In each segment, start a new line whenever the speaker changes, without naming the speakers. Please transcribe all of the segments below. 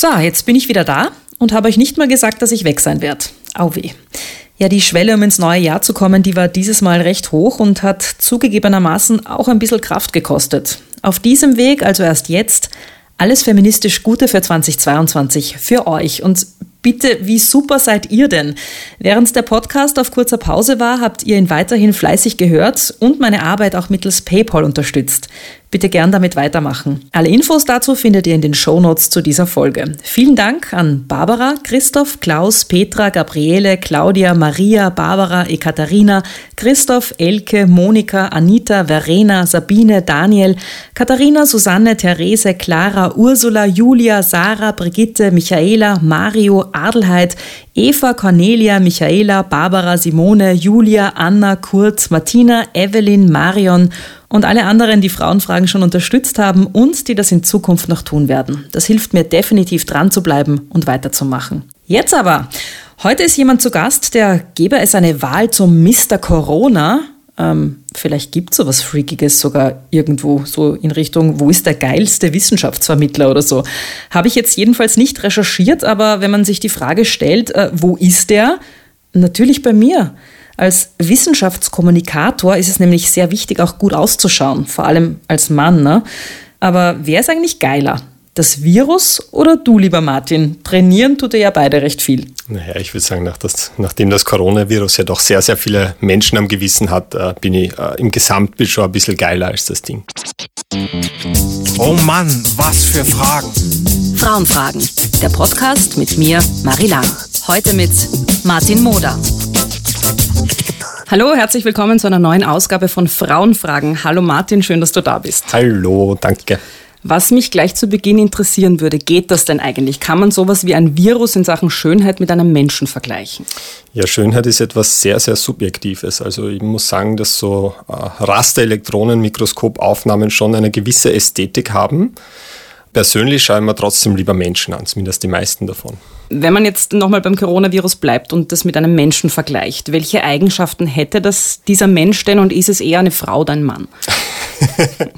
So, jetzt bin ich wieder da und habe euch nicht mal gesagt, dass ich weg sein werde. Au weh. Ja, die Schwelle, um ins neue Jahr zu kommen, die war dieses Mal recht hoch und hat zugegebenermaßen auch ein bisschen Kraft gekostet. Auf diesem Weg, also erst jetzt, alles feministisch Gute für 2022 für euch. Und bitte, wie super seid ihr denn? Während der Podcast auf kurzer Pause war, habt ihr ihn weiterhin fleißig gehört und meine Arbeit auch mittels PayPal unterstützt. Bitte gern damit weitermachen. Alle Infos dazu findet ihr in den Shownotes zu dieser Folge. Vielen Dank an Barbara, Christoph, Klaus, Petra, Gabriele, Claudia, Maria, Barbara, Ekaterina, Christoph, Elke, Monika, Anita, Verena, Sabine, Daniel, Katharina, Susanne, Therese, Clara, Ursula, Julia, Sarah, Brigitte, Michaela, Mario, Adelheid, Eva, Cornelia, Michaela, Barbara, Simone, Julia, Anna, Kurt, Martina, Evelyn, Marion und alle anderen, die Frauenfragen schon unterstützt haben und die das in Zukunft noch tun werden. Das hilft mir definitiv dran zu bleiben und weiterzumachen. Jetzt aber. Heute ist jemand zu Gast, der gäbe es eine Wahl zum Mr. Corona. Ähm, vielleicht gibt es sowas Freakiges sogar irgendwo, so in Richtung, wo ist der geilste Wissenschaftsvermittler oder so. Habe ich jetzt jedenfalls nicht recherchiert, aber wenn man sich die Frage stellt, äh, wo ist der? Natürlich bei mir. Als Wissenschaftskommunikator ist es nämlich sehr wichtig, auch gut auszuschauen, vor allem als Mann. Ne? Aber wer ist eigentlich geiler? Das Virus oder du, lieber Martin? Trainieren tut er ja beide recht viel.
Naja, ich würde sagen, nach das, nachdem das Coronavirus ja doch sehr, sehr viele Menschen am Gewissen hat, äh, bin ich äh, im Gesamtbild schon ein bisschen geiler als das Ding.
Oh Mann, was für Fragen.
Frauenfragen, der Podcast mit mir, Marie Lang. Heute mit Martin Moder. Hallo, herzlich willkommen zu einer neuen Ausgabe von Frauenfragen. Hallo Martin, schön, dass du da bist.
Hallo, danke.
Was mich gleich zu Beginn interessieren würde, geht das denn eigentlich? Kann man sowas wie ein Virus in Sachen Schönheit mit einem Menschen vergleichen?
Ja, Schönheit ist etwas sehr, sehr Subjektives. Also ich muss sagen, dass so äh, Rasterelektronenmikroskopaufnahmen schon eine gewisse Ästhetik haben. Persönlich schaue ich mir trotzdem lieber Menschen an, zumindest die meisten davon.
Wenn man jetzt nochmal beim Coronavirus bleibt und das mit einem Menschen vergleicht, welche Eigenschaften hätte das dieser Mensch denn und ist es eher eine Frau oder ein Mann?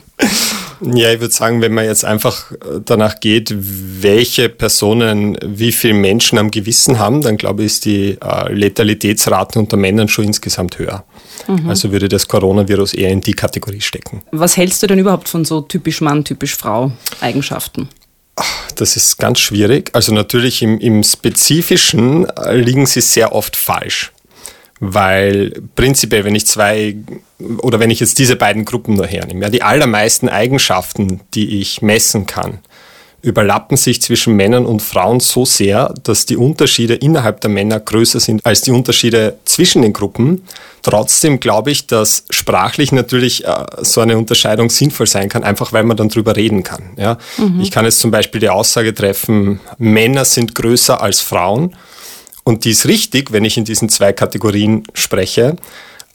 ja, ich würde sagen, wenn man jetzt einfach danach geht, welche Personen wie viele Menschen am Gewissen haben, dann glaube ich, ist die äh, Letalitätsrate unter Männern schon insgesamt höher. Mhm. Also würde das Coronavirus eher in die Kategorie stecken.
Was hältst du denn überhaupt von so typisch Mann, typisch Frau Eigenschaften?
Das ist ganz schwierig. Also natürlich im, im Spezifischen äh, liegen sie sehr oft falsch. Weil prinzipiell, wenn ich zwei oder wenn ich jetzt diese beiden Gruppen nur hernehme, ja, die allermeisten Eigenschaften, die ich messen kann, überlappen sich zwischen Männern und Frauen so sehr, dass die Unterschiede innerhalb der Männer größer sind als die Unterschiede zwischen den Gruppen. Trotzdem glaube ich, dass sprachlich natürlich äh, so eine Unterscheidung sinnvoll sein kann, einfach weil man dann drüber reden kann. Ja? Mhm. Ich kann jetzt zum Beispiel die Aussage treffen, Männer sind größer als Frauen. Und die ist richtig, wenn ich in diesen zwei Kategorien spreche.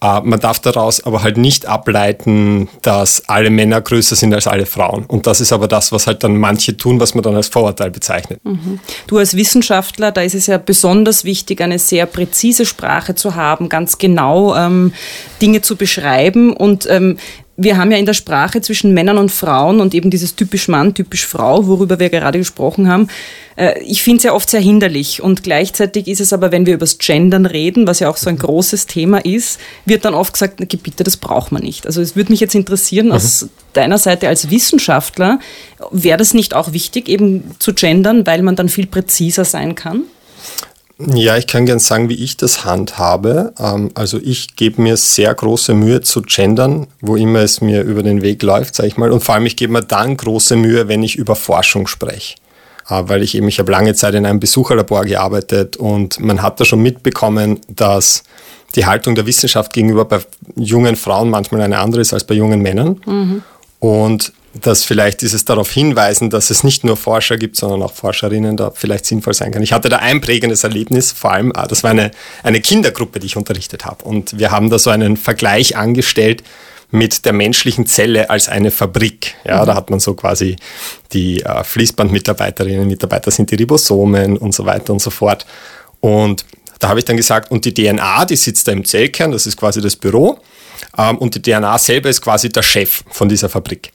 Äh, man darf daraus aber halt nicht ableiten, dass alle Männer größer sind als alle Frauen. Und das ist aber das, was halt dann manche tun, was man dann als Vorurteil bezeichnet.
Mhm. Du als Wissenschaftler, da ist es ja besonders wichtig, eine sehr präzise Sprache zu haben, ganz genau ähm, Dinge zu beschreiben. Und ähm, wir haben ja in der Sprache zwischen Männern und Frauen und eben dieses typisch Mann, typisch Frau, worüber wir gerade gesprochen haben, äh, ich finde es ja oft sehr hinderlich. Und gleichzeitig ist es aber, wenn wir über das Gendern reden, was ja auch so ein großes Thema ist, wird dann oft gesagt, na, bitte, das braucht man nicht. Also es würde mich jetzt interessieren, aus mhm. deiner Seite als Wissenschaftler, wäre das nicht auch wichtig, eben zu gendern, weil man dann viel präziser sein kann?
Ja, ich kann gern sagen, wie ich das handhabe. Ähm, also ich gebe mir sehr große Mühe zu gendern, wo immer es mir über den Weg läuft, sage ich mal. Und vor allem, ich gebe mir dann große Mühe, wenn ich über Forschung spreche. Äh, weil ich eben, ich habe lange Zeit in einem Besucherlabor gearbeitet und man hat da schon mitbekommen, dass die Haltung der Wissenschaft gegenüber bei jungen Frauen manchmal eine andere ist als bei jungen Männern. Mhm. Und dass vielleicht dieses darauf hinweisen, dass es nicht nur Forscher gibt, sondern auch Forscherinnen da vielleicht sinnvoll sein kann. Ich hatte da ein prägendes Erlebnis, vor allem, ah, das war eine, eine Kindergruppe, die ich unterrichtet habe. Und wir haben da so einen Vergleich angestellt mit der menschlichen Zelle als eine Fabrik. Ja, mhm. da hat man so quasi die äh, Fließbandmitarbeiterinnen und Mitarbeiter sind die Ribosomen und so weiter und so fort. Und da habe ich dann gesagt, und die DNA, die sitzt da im Zellkern, das ist quasi das Büro. Ähm, und die DNA selber ist quasi der Chef von dieser Fabrik.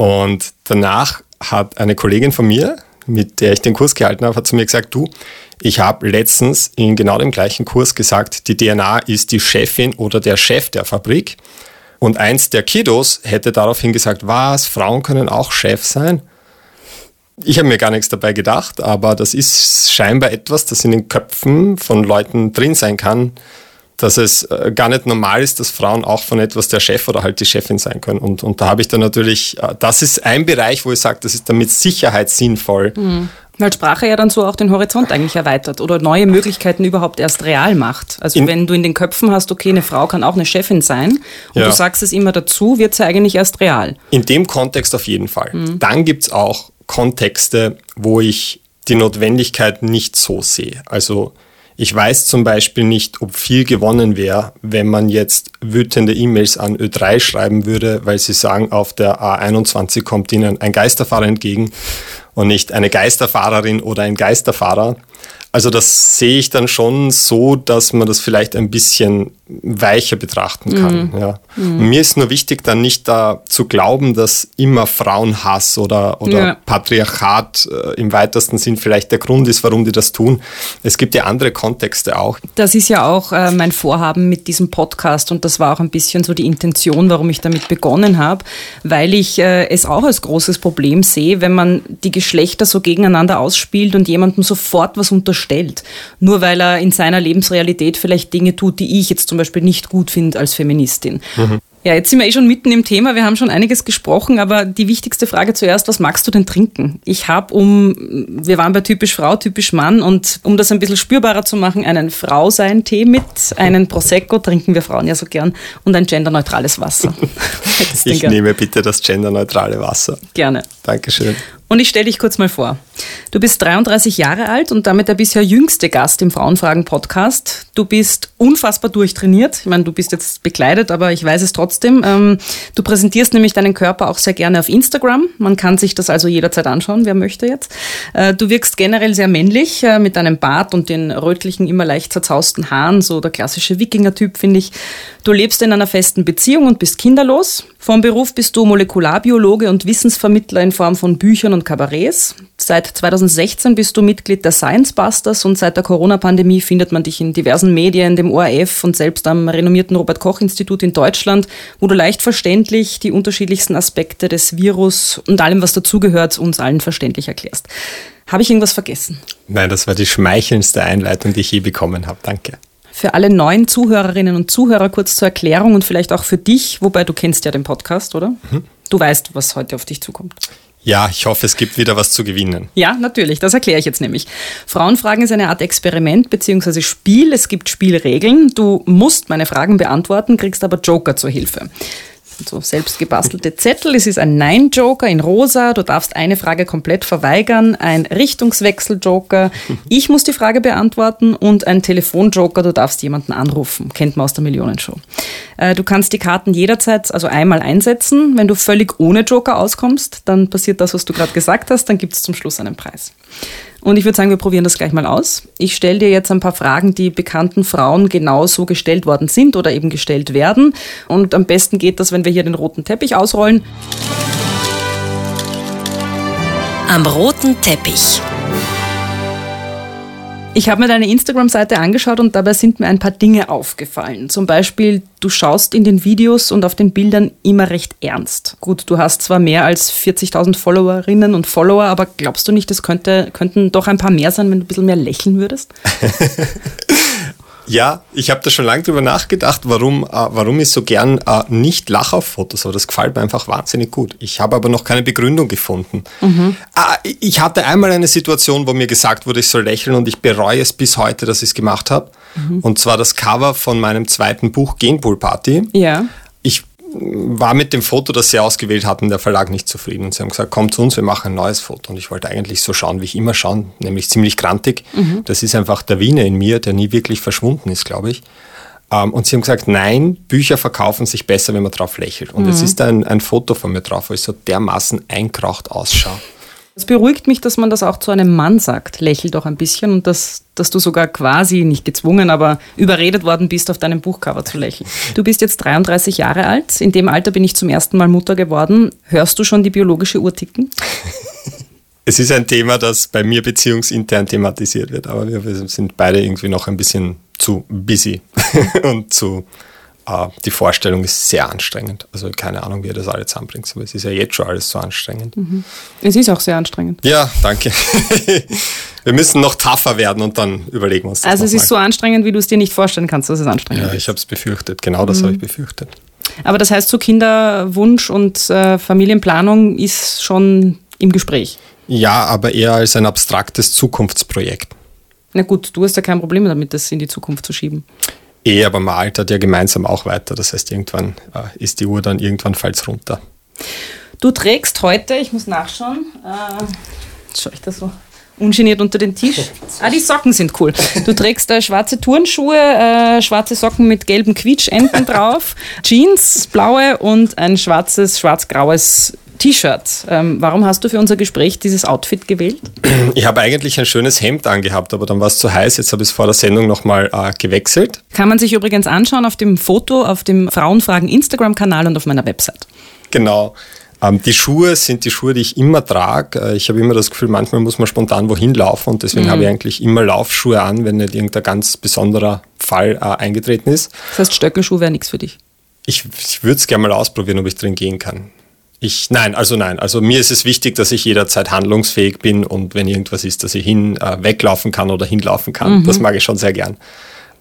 Und danach hat eine Kollegin von mir, mit der ich den Kurs gehalten habe, hat zu mir gesagt, du, ich habe letztens in genau dem gleichen Kurs gesagt, die DNA ist die Chefin oder der Chef der Fabrik. Und eins der Kiddos hätte daraufhin gesagt, was, Frauen können auch Chef sein? Ich habe mir gar nichts dabei gedacht, aber das ist scheinbar etwas, das in den Köpfen von Leuten drin sein kann, dass es äh, gar nicht normal ist, dass Frauen auch von etwas der Chef oder halt die Chefin sein können. Und, und da habe ich dann natürlich, äh, das ist ein Bereich, wo ich sage, das ist dann mit Sicherheit sinnvoll.
Mhm. Weil Sprache ja dann so auch den Horizont eigentlich erweitert oder neue Möglichkeiten überhaupt erst real macht. Also in wenn du in den Köpfen hast, okay, eine Frau kann auch eine Chefin sein und ja. du sagst es immer dazu, wird sie ja eigentlich erst real.
In dem Kontext auf jeden Fall. Mhm. Dann gibt es auch Kontexte, wo ich die Notwendigkeit nicht so sehe. Also ich weiß zum Beispiel nicht, ob viel gewonnen wäre, wenn man jetzt wütende E-Mails an Ö3 schreiben würde, weil sie sagen, auf der A21 kommt ihnen ein Geisterfahrer entgegen und nicht eine Geisterfahrerin oder ein Geisterfahrer. Also das sehe ich dann schon so, dass man das vielleicht ein bisschen weicher betrachten kann. Mhm. Ja. Mhm. Mir ist nur wichtig, dann nicht da zu glauben, dass immer Frauenhass oder, oder ja. Patriarchat äh, im weitesten Sinn vielleicht der Grund ist, warum die das tun. Es gibt ja andere Kontexte auch.
Das ist ja auch äh, mein Vorhaben mit diesem Podcast und das war auch ein bisschen so die Intention, warum ich damit begonnen habe, weil ich äh, es auch als großes Problem sehe, wenn man die Geschlechter so gegeneinander ausspielt und jemandem sofort was unterstellt, nur weil er in seiner Lebensrealität vielleicht Dinge tut, die ich jetzt zum Beispiel nicht gut finde als Feministin. Mhm. Ja, jetzt sind wir eh schon mitten im Thema. Wir haben schon einiges gesprochen, aber die wichtigste Frage zuerst, was magst du denn trinken? Ich habe um, wir waren bei typisch Frau, typisch Mann und um das ein bisschen spürbarer zu machen, einen Frau-Sein-Tee mit, einen Prosecco, trinken wir Frauen ja so gern, und ein genderneutrales Wasser.
ich nehme bitte das genderneutrale Wasser.
Gerne.
Dankeschön.
Und ich stelle dich kurz mal vor. Du bist 33 Jahre alt und damit der bisher jüngste Gast im Frauenfragen-Podcast. Du bist unfassbar durchtrainiert. Ich meine, du bist jetzt bekleidet, aber ich weiß es trotzdem. Ähm, du präsentierst nämlich deinen Körper auch sehr gerne auf Instagram. Man kann sich das also jederzeit anschauen, wer möchte jetzt. Äh, du wirkst generell sehr männlich äh, mit deinem Bart und den rötlichen, immer leicht zerzausten Haaren, so der klassische Wikinger-Typ, finde ich. Du lebst in einer festen Beziehung und bist kinderlos. Vom Beruf bist du Molekularbiologe und Wissensvermittler in Form von Büchern und Kabarets. Seit 2016 bist du Mitglied der Science Busters und seit der Corona-Pandemie findet man dich in diversen Medien, dem ORF und selbst am renommierten Robert-Koch-Institut in Deutschland, wo du leicht verständlich die unterschiedlichsten Aspekte des Virus und allem, was dazugehört, uns allen verständlich erklärst. Habe ich irgendwas vergessen?
Nein, das war die schmeichelndste Einleitung, die ich je bekommen habe. Danke.
Für alle neuen Zuhörerinnen und Zuhörer kurz zur Erklärung und vielleicht auch für dich, wobei du kennst ja den Podcast, oder? Mhm. Du weißt, was heute auf dich zukommt.
Ja, ich hoffe, es gibt wieder was zu gewinnen.
Ja, natürlich. Das erkläre ich jetzt nämlich. Frauenfragen ist eine Art Experiment bzw. Spiel. Es gibt Spielregeln. Du musst meine Fragen beantworten, kriegst aber Joker zur Hilfe so selbst gebastelte Zettel. Es ist ein Nein-Joker in rosa. Du darfst eine Frage komplett verweigern. Ein Richtungswechsel-Joker. Ich muss die Frage beantworten. Und ein Telefon-Joker. Du darfst jemanden anrufen. Kennt man aus der Millionenshow. Äh, du kannst die Karten jederzeit, also einmal einsetzen. Wenn du völlig ohne Joker auskommst, dann passiert das, was du gerade gesagt hast. Dann gibt es zum Schluss einen Preis. Und ich würde sagen, wir probieren das gleich mal aus. Ich stelle dir jetzt ein paar Fragen, die bekannten Frauen genauso gestellt worden sind oder eben gestellt werden. Und am besten geht das, wenn wir hier den roten Teppich ausrollen.
Am roten Teppich.
Ich habe mir deine Instagram-Seite angeschaut und dabei sind mir ein paar Dinge aufgefallen. Zum Beispiel, du schaust in den Videos und auf den Bildern immer recht ernst. Gut, du hast zwar mehr als 40.000 Followerinnen und Follower, aber glaubst du nicht, es könnte, könnten doch ein paar mehr sein, wenn du ein bisschen mehr lächeln würdest?
Ja, ich habe da schon lange drüber nachgedacht, warum, äh, warum ich so gern äh, nicht lache auf Fotos, aber das gefällt mir einfach wahnsinnig gut. Ich habe aber noch keine Begründung gefunden. Mhm. Äh, ich hatte einmal eine Situation, wo mir gesagt wurde, ich soll lächeln und ich bereue es bis heute, dass ich es gemacht habe. Mhm. Und zwar das Cover von meinem zweiten Buch Genpool Party.
Ja.
War mit dem Foto, das sie ausgewählt hatten, der Verlag nicht zufrieden. Und sie haben gesagt, komm zu uns, wir machen ein neues Foto. Und ich wollte eigentlich so schauen, wie ich immer schaue, nämlich ziemlich grantig. Mhm. Das ist einfach der Wiener in mir, der nie wirklich verschwunden ist, glaube ich. Ähm, und sie haben gesagt, nein, Bücher verkaufen sich besser, wenn man drauf lächelt. Und mhm. es ist ein, ein Foto von mir drauf, wo ich so dermaßen einkraucht ausschaue.
Es beruhigt mich, dass man das auch zu einem Mann sagt. Lächel doch ein bisschen und dass, dass du sogar quasi, nicht gezwungen, aber überredet worden bist, auf deinem Buchcover zu lächeln. Du bist jetzt 33 Jahre alt. In dem Alter bin ich zum ersten Mal Mutter geworden. Hörst du schon die biologische Uhr ticken?
Es ist ein Thema, das bei mir beziehungsintern thematisiert wird, aber wir, sind beide irgendwie noch ein bisschen zu busy und zu die Vorstellung ist sehr anstrengend. Also keine Ahnung, wie ihr das alles zusammenbringt, aber es ist ja jetzt schon alles so anstrengend.
Mhm. Es ist auch sehr anstrengend.
Ja, danke. wir müssen noch tougher werden und dann überlegen wir uns das
Also es ist so anstrengend, wie du es dir nicht vorstellen kannst, dass es anstrengend
Ja,
ist.
ich habe es befürchtet. Genau das habe ich befürchtet.
Aber das heißt, so Kinderwunsch und äh, Familienplanung ist schon im Gespräch.
Ja, aber eher als ein abstraktes Zukunftsprojekt.
Na gut, du hast ja kein Problem damit, das in die Zukunft zu schieben.
Eh, aber man altert ja gemeinsam auch weiter. Das heißt, irgendwann äh, ist die Uhr dann irgendwann falls runter.
Du trägst heute, ich muss nachschauen, äh, jetzt schaue ich da so ungeniert unter den Tisch. Ah, die Socken sind cool. Du trägst äh, schwarze Turnschuhe, äh, schwarze Socken mit gelben Quietschenden drauf, Jeans, blaue und ein schwarzes, schwarz-graues T-Shirt. Ähm, warum hast du für unser Gespräch dieses Outfit gewählt?
Ich habe eigentlich ein schönes Hemd angehabt, aber dann war es zu heiß. Jetzt habe ich es vor der Sendung nochmal äh, gewechselt.
Kann man sich übrigens anschauen auf dem Foto auf dem Frauenfragen Instagram-Kanal und auf meiner Website.
Genau. Ähm, die Schuhe sind die Schuhe, die ich immer trage. Äh, ich habe immer das Gefühl, manchmal muss man spontan wohin laufen und deswegen habe ich eigentlich immer Laufschuhe an, wenn nicht irgendein ganz besonderer Fall äh, eingetreten ist.
Das heißt, Stöckelschuh wäre nichts für dich.
Ich, ich würde es gerne mal ausprobieren, ob ich drin gehen kann. Ich, nein, also nein. Also mir ist es wichtig, dass ich jederzeit handlungsfähig bin und wenn irgendwas ist, dass ich hin äh, weglaufen kann oder hinlaufen kann. Das mag ich schon sehr gern.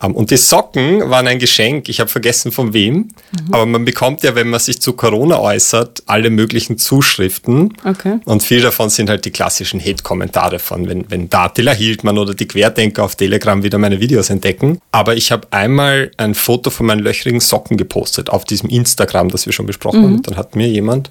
Und die Socken waren ein Geschenk. Ich habe vergessen von wem. Aber man bekommt ja, wenn man sich zu Corona äußert, alle möglichen Zuschriften.
Okay.
Und viel davon sind halt die klassischen Hate-Kommentare von, wenn, wenn da Attila Hildmann oder die Querdenker auf Telegram wieder meine Videos entdecken. Aber ich habe einmal ein Foto von meinen löchrigen Socken gepostet auf diesem Instagram, das wir schon besprochen haben. Und dann hat mir jemand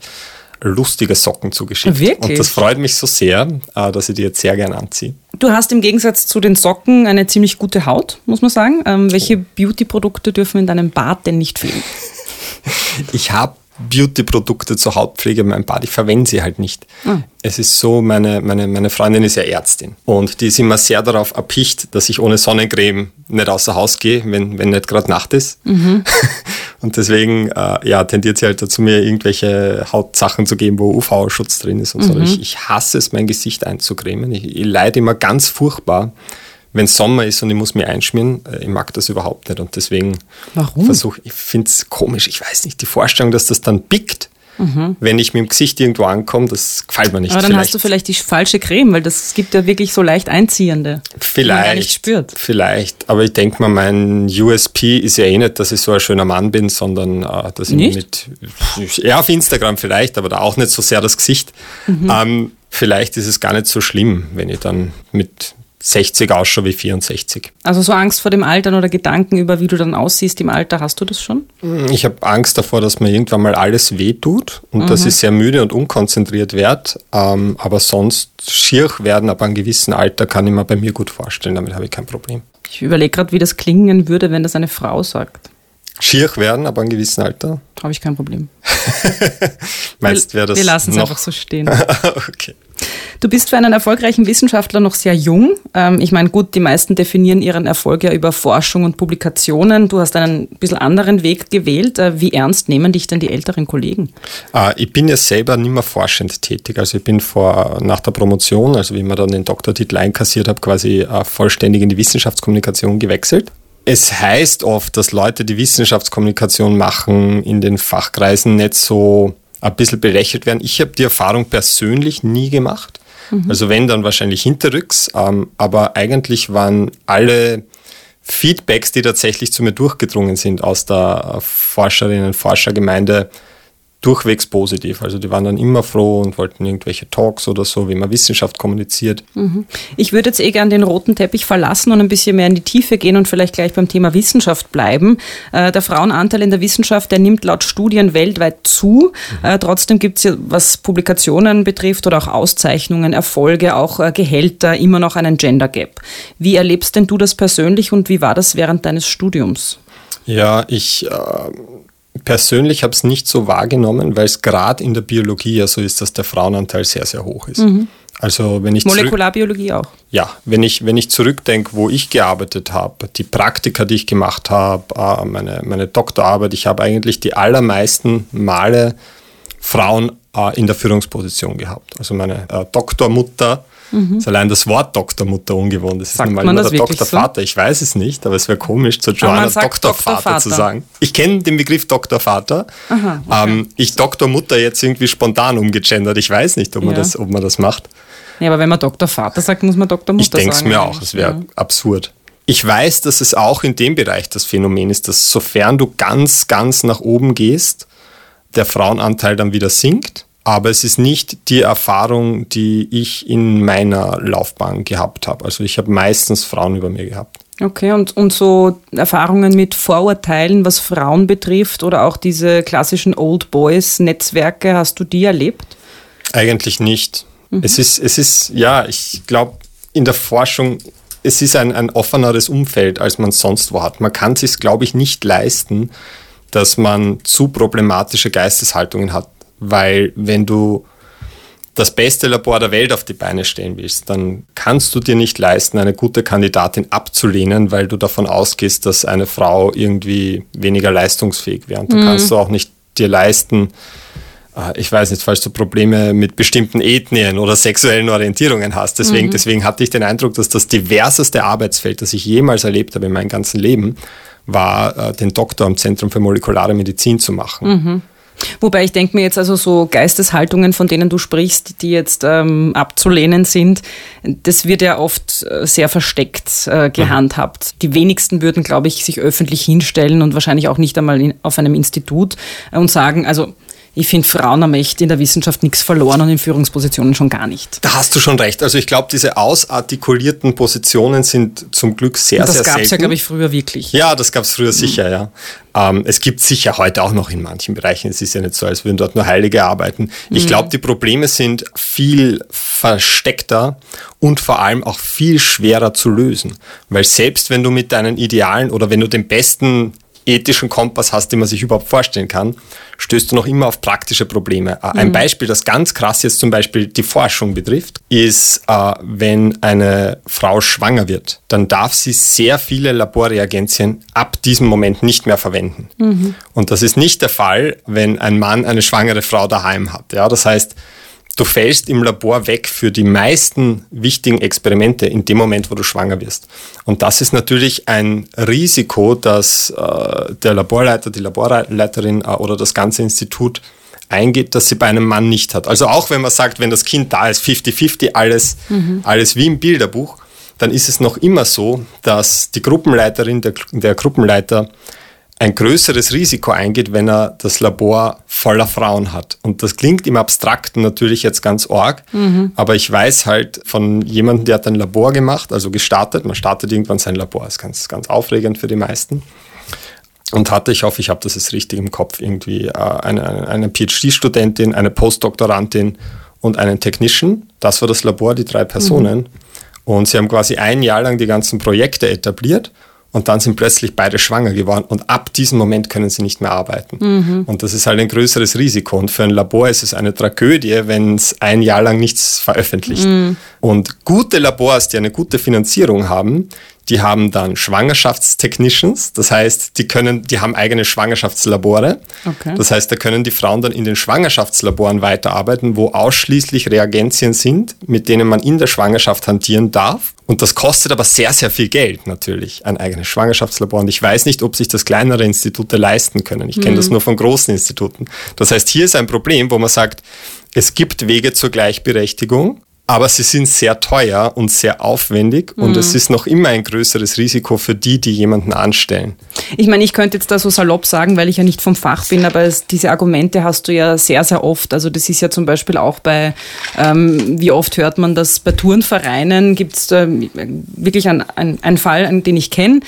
lustige Socken zugeschickt.
Wirklich?
Und das freut mich so sehr, äh, dass ich die jetzt sehr gern anziehe.
Du hast im Gegensatz zu den Socken eine ziemlich gute Haut, muss man sagen. Ähm, welche Beauty-Produkte dürfen in deinem Bad denn nicht fehlen?
Ich habe Beauty-Produkte zur Hautpflege in meinem Bad, ich verwende sie halt nicht. Es ist so, meine, meine, meine Freundin ist ja Ärztin und die ist immer sehr darauf erpicht, dass ich ohne Sonnencreme nicht außer Haus gehe, wenn, wenn nicht gerade Nacht ist. und deswegen äh, ja, tendiert sie halt dazu, mir irgendwelche Hautsachen zu geben, wo UV-Schutz drin ist und so. Ich, ich hasse es, mein Gesicht einzucremen. Ich, ich leide immer ganz furchtbar, wenn Sommer ist und ich muss mir einschmieren. Äh, Ich mag das überhaupt nicht und deswegen versuche ich, finde es komisch, ich weiß nicht, die Vorstellung, dass das dann pickt, wenn ich mit dem Gesicht irgendwo ankomme, das gefällt mir nicht.
Aber dann hast du vielleicht die falsche Creme, weil das gibt ja wirklich so leicht einziehende. die man
Vielleicht.
nicht spürt.
Vielleicht. Aber ich denke mal, mein USP ist ja eh nicht, dass ich so ein schöner Mann bin, sondern äh, dass ich
Nicht?
mit. Ja, auf Instagram vielleicht, aber da auch nicht so sehr das Gesicht.
Mhm.
Ähm, vielleicht ist es gar nicht so schlimm, wenn ich dann mit 60 ausschaue wie 64.
Also so Angst vor dem Altern oder Gedanken über, wie du dann aussiehst im Alter, hast du das schon?
Ich habe Angst davor, dass mir irgendwann mal alles wehtut und
Mhm.
dass ich sehr müde und unkonzentriert werde. Ähm, aber sonst schier werden ab einem gewissen Alter kann ich mir bei mir gut vorstellen. Damit habe ich kein Problem.
Ich überlege gerade, wie das klingen würde, wenn das eine Frau sagt.
Schier werden ab einem gewissen Alter.
Habe ich kein Problem.
Meinst wäre das
wir lassen es einfach so stehen.
okay.
Du bist für einen erfolgreichen Wissenschaftler noch sehr jung. Ähm, ich meine, gut, die meisten definieren ihren Erfolg ja über Forschung und Publikationen. Du hast einen bisschen anderen Weg gewählt. Äh, Wie ernst nehmen dich denn die älteren Kollegen?
Äh, ich bin ja selber nicht mehr forschend tätig. Also ich bin vor, nach der Promotion, also wie ich mir dann den Doktortitel einkassiert habe, quasi äh, vollständig in die Wissenschaftskommunikation gewechselt. Es heißt oft, dass Leute, die Wissenschaftskommunikation machen, in den Fachkreisen nicht so ein bisschen belächelt werden. Ich habe die Erfahrung persönlich nie gemacht. Also wenn, dann wahrscheinlich hinterrücks. Ähm, aber eigentlich waren alle Feedbacks, die tatsächlich zu mir durchgedrungen sind aus der Forscherinnen- und Forschergemeinde, durchwegs positiv. Also die waren dann immer froh und wollten irgendwelche Talks oder so, wie man Wissenschaft kommuniziert.
Ich würde jetzt eh gern den roten Teppich verlassen und ein bisschen mehr in die Tiefe gehen und vielleicht gleich beim Thema Wissenschaft bleiben. Äh, der Frauenanteil in der Wissenschaft, der nimmt laut Studien weltweit zu. Äh, trotzdem gibt es ja, was Publikationen betrifft oder auch Auszeichnungen, Erfolge, auch äh, Gehälter, immer noch einen Gender Gap. Wie erlebst denn du das persönlich und wie war das während deines Studiums?
Ja, ich äh, persönlich habe es nicht so wahrgenommen, weil es gerade in der Biologie ja so ist, dass der Frauenanteil sehr, sehr hoch ist. Also wenn ich
Molekularbiologie auch.
ja, wenn ich, wenn ich zurückdenke, wo ich gearbeitet habe, die Praktika, die ich gemacht habe, äh, meine, meine Doktorarbeit, ich habe eigentlich die allermeisten Male Frauen äh, in der Führungsposition gehabt. Also meine äh, Doktormutter, mhm. ist allein das Wort Doktormutter ungewohnt. Das ist
Sagt
normal
man
immer
das
der Doktorvater. Ich weiß es nicht, aber es wäre komisch, zu
sagt Doktorvater,
zu sagen. Ich kenne den Begriff Doktorvater.
Aha, okay.
ähm, ich Doktormutter jetzt irgendwie spontan umgegendert. Ich weiß nicht, ob man,
Ja.
das, ob man das macht.
Ja, aber wenn man Doktorvater sagt, muss man Doktormutter
Ich denke es
sagen.
mir auch, es wäre absurd. Ich weiß, dass es auch in dem Bereich das Phänomen ist, dass sofern du ganz, ganz nach oben gehst, der Frauenanteil dann wieder sinkt. Aber es ist nicht die Erfahrung, die ich in meiner Laufbahn gehabt habe. Also ich habe meistens Frauen über mir gehabt.
Okay, und, und so Erfahrungen mit Vorurteilen, was Frauen betrifft oder auch diese klassischen Old Boys Netzwerke, hast du die erlebt?
Eigentlich nicht. Es ist, es ist, ja, ich glaube, in der Forschung, es ist ein, ein offeneres Umfeld, als man sonst wo hat. Man kann es sich, glaube ich, nicht leisten, dass man zu problematische Geisteshaltungen hat, weil wenn du das beste Labor der Welt auf die Beine stellen willst, dann kannst du dir nicht leisten, eine gute Kandidatin abzulehnen, weil du davon ausgehst, dass eine Frau irgendwie weniger leistungsfähig wäre. Und du kannst du auch nicht dir leisten, äh, ich weiß nicht, falls du Probleme mit bestimmten Ethnien oder sexuellen Orientierungen hast. Deswegen, deswegen hatte ich den Eindruck, dass das diverseste Arbeitsfeld, das ich jemals erlebt habe in meinem ganzen Leben, war, äh, den Doktor am Zentrum für molekulare Medizin zu machen.
Wobei ich denke mir jetzt also so Geisteshaltungen, von denen du sprichst, die jetzt ähm, abzulehnen sind, das wird ja oft äh, sehr versteckt äh, gehandhabt. Die wenigsten würden, glaube ich, sich öffentlich hinstellen und wahrscheinlich auch nicht einmal in, auf einem Institut äh, und sagen, also ich finde Frauen haben echt in der Wissenschaft nichts verloren und in Führungspositionen schon gar nicht.
Da hast du schon recht. Also ich glaube, diese ausartikulierten Positionen sind zum Glück sehr,
das
sehr
gab es
selten.
ja, glaube ich, früher wirklich.
Ja, das gab es früher sicher, ja. Ähm, es gibt sicher heute auch noch in manchen Bereichen. Es ist ja nicht so, als würden dort nur Heilige arbeiten. Ich glaube, die Probleme sind viel versteckter und vor allem auch viel schwerer zu lösen. Weil selbst wenn du mit deinen Idealen oder wenn du den besten ethischen Kompass hast, den man sich überhaupt vorstellen kann, stößt du noch immer auf praktische Probleme. Äh, Ein Beispiel, das ganz krass jetzt zum Beispiel die Forschung betrifft, ist, äh, wenn eine Frau schwanger wird, dann darf sie sehr viele Laborreagenzien ab diesem Moment nicht mehr verwenden. Und das ist nicht der Fall, wenn ein Mann eine schwangere Frau daheim hat. Ja, das heißt, du fällst im Labor weg für die meisten wichtigen Experimente in dem Moment, wo du schwanger wirst. Und das ist natürlich ein Risiko, dass äh, der Laborleiter, die Laborleiterin äh, oder das ganze Institut eingeht, dass sie bei einem Mann nicht hat. Also auch wenn man sagt, wenn das Kind da ist, 50-50, alles, alles wie im Bilderbuch, dann ist es noch immer so, dass die Gruppenleiterin, der, der Gruppenleiter ein größeres Risiko eingeht, wenn er das Labor voller Frauen hat. Und das klingt im Abstrakten natürlich jetzt ganz arg, aber ich weiß halt von jemandem, der hat ein Labor gemacht, also gestartet, man startet irgendwann sein Labor, ist ganz, ganz aufregend für die meisten. Und hatte, ich hoffe, ich habe das jetzt richtig im Kopf, irgendwie äh, eine, eine PhD-Studentin, eine Postdoktorantin und einen Technician. Das war das Labor, die drei Personen. Und sie haben quasi ein Jahr lang die ganzen Projekte etabliert und dann sind plötzlich beide schwanger geworden und ab diesem Moment können sie nicht mehr arbeiten. Und das ist halt ein größeres Risiko. Und für ein Labor ist es eine Tragödie, wenn es ein Jahr lang nichts veröffentlicht. Und gute Labors, die eine gute Finanzierung haben, die haben dann Schwangerschaftstechnicians, das heißt, die können, die haben eigene Schwangerschaftslabore.
Okay.
Das heißt, da können die Frauen dann in den Schwangerschaftslaboren weiterarbeiten, wo ausschließlich Reagenzien sind, mit denen man in der Schwangerschaft hantieren darf. Und das kostet aber sehr, sehr viel Geld natürlich, ein eigenes Schwangerschaftslabor. Und ich weiß nicht, ob sich das kleinere Institute leisten können. Ich kenne das nur von großen Instituten. Das heißt, hier ist ein Problem, wo man sagt, es gibt Wege zur Gleichberechtigung, aber sie sind sehr teuer und sehr aufwendig und es ist noch immer ein größeres Risiko für die, die jemanden anstellen.
Ich meine, ich könnte jetzt da so salopp sagen, weil ich ja nicht vom Fach bin, aber es, diese Argumente hast du ja sehr, sehr oft. Also das ist ja zum Beispiel auch bei, ähm, wie oft hört man das, bei Turnvereinen gibt es äh, wirklich einen ein Fall, an den ich kenne.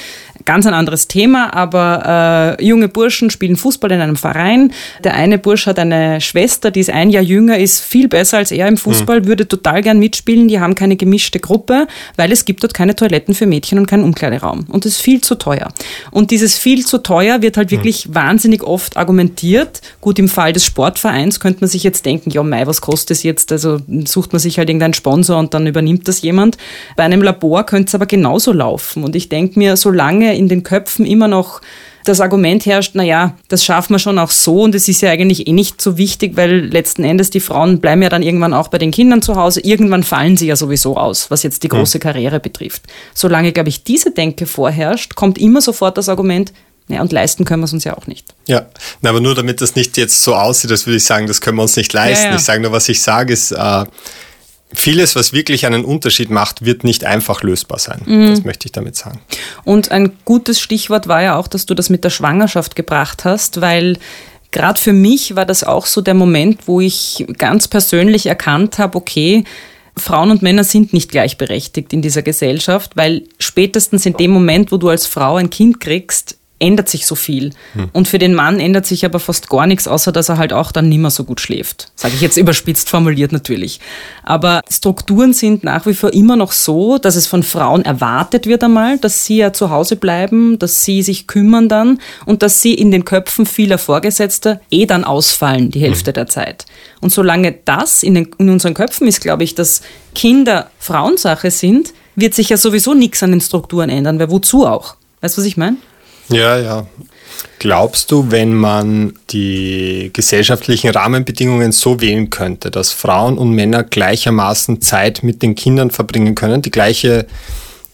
Ganz ein anderes Thema, aber äh, junge Burschen spielen Fußball in einem Verein. Der eine Bursch hat eine Schwester, die ist ein Jahr jünger, ist viel besser als er im Fußball, würde total gern mitspielen. Die haben keine gemischte Gruppe, weil es gibt dort keine Toiletten für Mädchen und keinen Umkleideraum. Und das ist viel zu teuer. Und dieses viel zu teuer wird halt wirklich wahnsinnig oft argumentiert. Gut, im Fall des Sportvereins könnte man sich jetzt denken, ja, mei, was kostet es jetzt? Also sucht man sich halt irgendeinen Sponsor und dann übernimmt das jemand. Bei einem Labor könnte es aber genauso laufen. Und ich denke mir, solange in den Köpfen immer noch das Argument herrscht, naja, das schaffen wir schon auch so und es ist ja eigentlich eh nicht so wichtig, weil letzten Endes die Frauen bleiben ja dann irgendwann auch bei den Kindern zu Hause. Irgendwann fallen sie ja sowieso aus, was jetzt die große Karriere betrifft. Solange, glaube ich, diese Denke vorherrscht, kommt immer sofort das Argument, ja, und leisten können wir es uns ja auch nicht.
Ja, aber nur damit das nicht jetzt so aussieht, das würde ich sagen, das können wir uns nicht leisten. Ja, ja. Ich sage nur, was ich sage, ist, äh, vieles, was wirklich einen Unterschied macht, wird nicht einfach lösbar sein. Mhm. Das möchte ich damit sagen.
Und ein gutes Stichwort war ja auch, dass du das mit der Schwangerschaft gebracht hast, weil gerade für mich war das auch so der Moment, wo ich ganz persönlich erkannt habe, okay, Frauen und Männer sind nicht gleichberechtigt in dieser Gesellschaft, weil spätestens in dem Moment, wo du als Frau ein Kind kriegst, ändert sich so viel. Hm. Und für den Mann ändert sich aber fast gar nichts, außer dass er halt auch dann nicht mehr so gut schläft. Sage ich jetzt überspitzt formuliert natürlich. Aber Strukturen sind nach wie vor immer noch so, dass es von Frauen erwartet wird einmal, dass sie ja zu Hause bleiben, dass sie sich kümmern dann und dass sie in den Köpfen vieler Vorgesetzter eh dann ausfallen, die Hälfte hm. der Zeit. Und solange das in, den, in unseren Köpfen ist, glaube ich, dass Kinder Frauensache sind, wird sich ja sowieso nichts an den Strukturen ändern, weil wozu auch? Weißt du, was ich meine?
Ja, ja. Glaubst du, wenn man die gesellschaftlichen Rahmenbedingungen so wählen könnte, dass Frauen und Männer gleichermaßen Zeit mit den Kindern verbringen können, die, gleiche,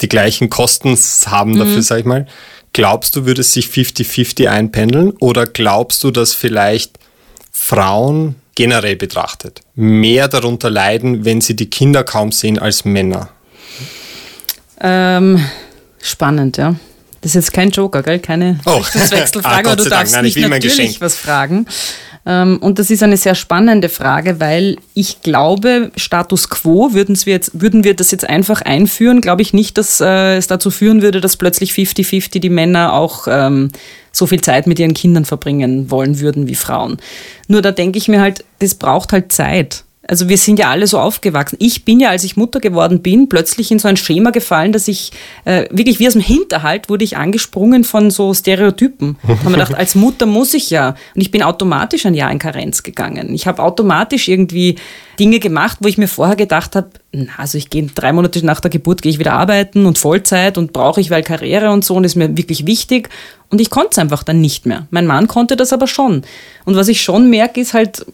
die gleichen Kosten haben dafür, mhm. sag ich mal, glaubst du, würde es sich 50-50 einpendeln oder glaubst du, dass vielleicht Frauen generell betrachtet mehr darunter leiden, wenn sie die Kinder kaum sehen als Männer?
Ähm, spannend, ja. Das ist jetzt kein Joker, gell? Keine oh. Wechselfrage, ah, aber du darfst Nein, nicht natürlich was fragen. Ähm, und das ist eine sehr spannende Frage, weil ich glaube, Status quo würden wir, jetzt, würden wir das jetzt einfach einführen, glaube ich nicht, dass äh, es dazu führen würde, dass plötzlich 50-50 die Männer auch ähm, so viel Zeit mit ihren Kindern verbringen wollen würden wie Frauen. Nur da denke ich mir halt, das braucht halt Zeit. Also wir sind ja alle so aufgewachsen. Ich bin ja, als ich Mutter geworden bin, plötzlich in so ein Schema gefallen, dass ich äh, wirklich wie aus dem Hinterhalt wurde ich angesprungen von so Stereotypen. Da haben wir gedacht, als Mutter muss ich ja. Und ich bin automatisch ein Jahr in Karenz gegangen. Ich habe automatisch irgendwie Dinge gemacht, wo ich mir vorher gedacht habe, na, also ich gehe drei Monate nach der Geburt, gehe ich wieder arbeiten und Vollzeit und brauche ich, weil Karriere und so und ist mir wirklich wichtig. Und ich konnte es einfach dann nicht mehr. Mein Mann konnte das aber schon. Und was ich schon merke, ist halt,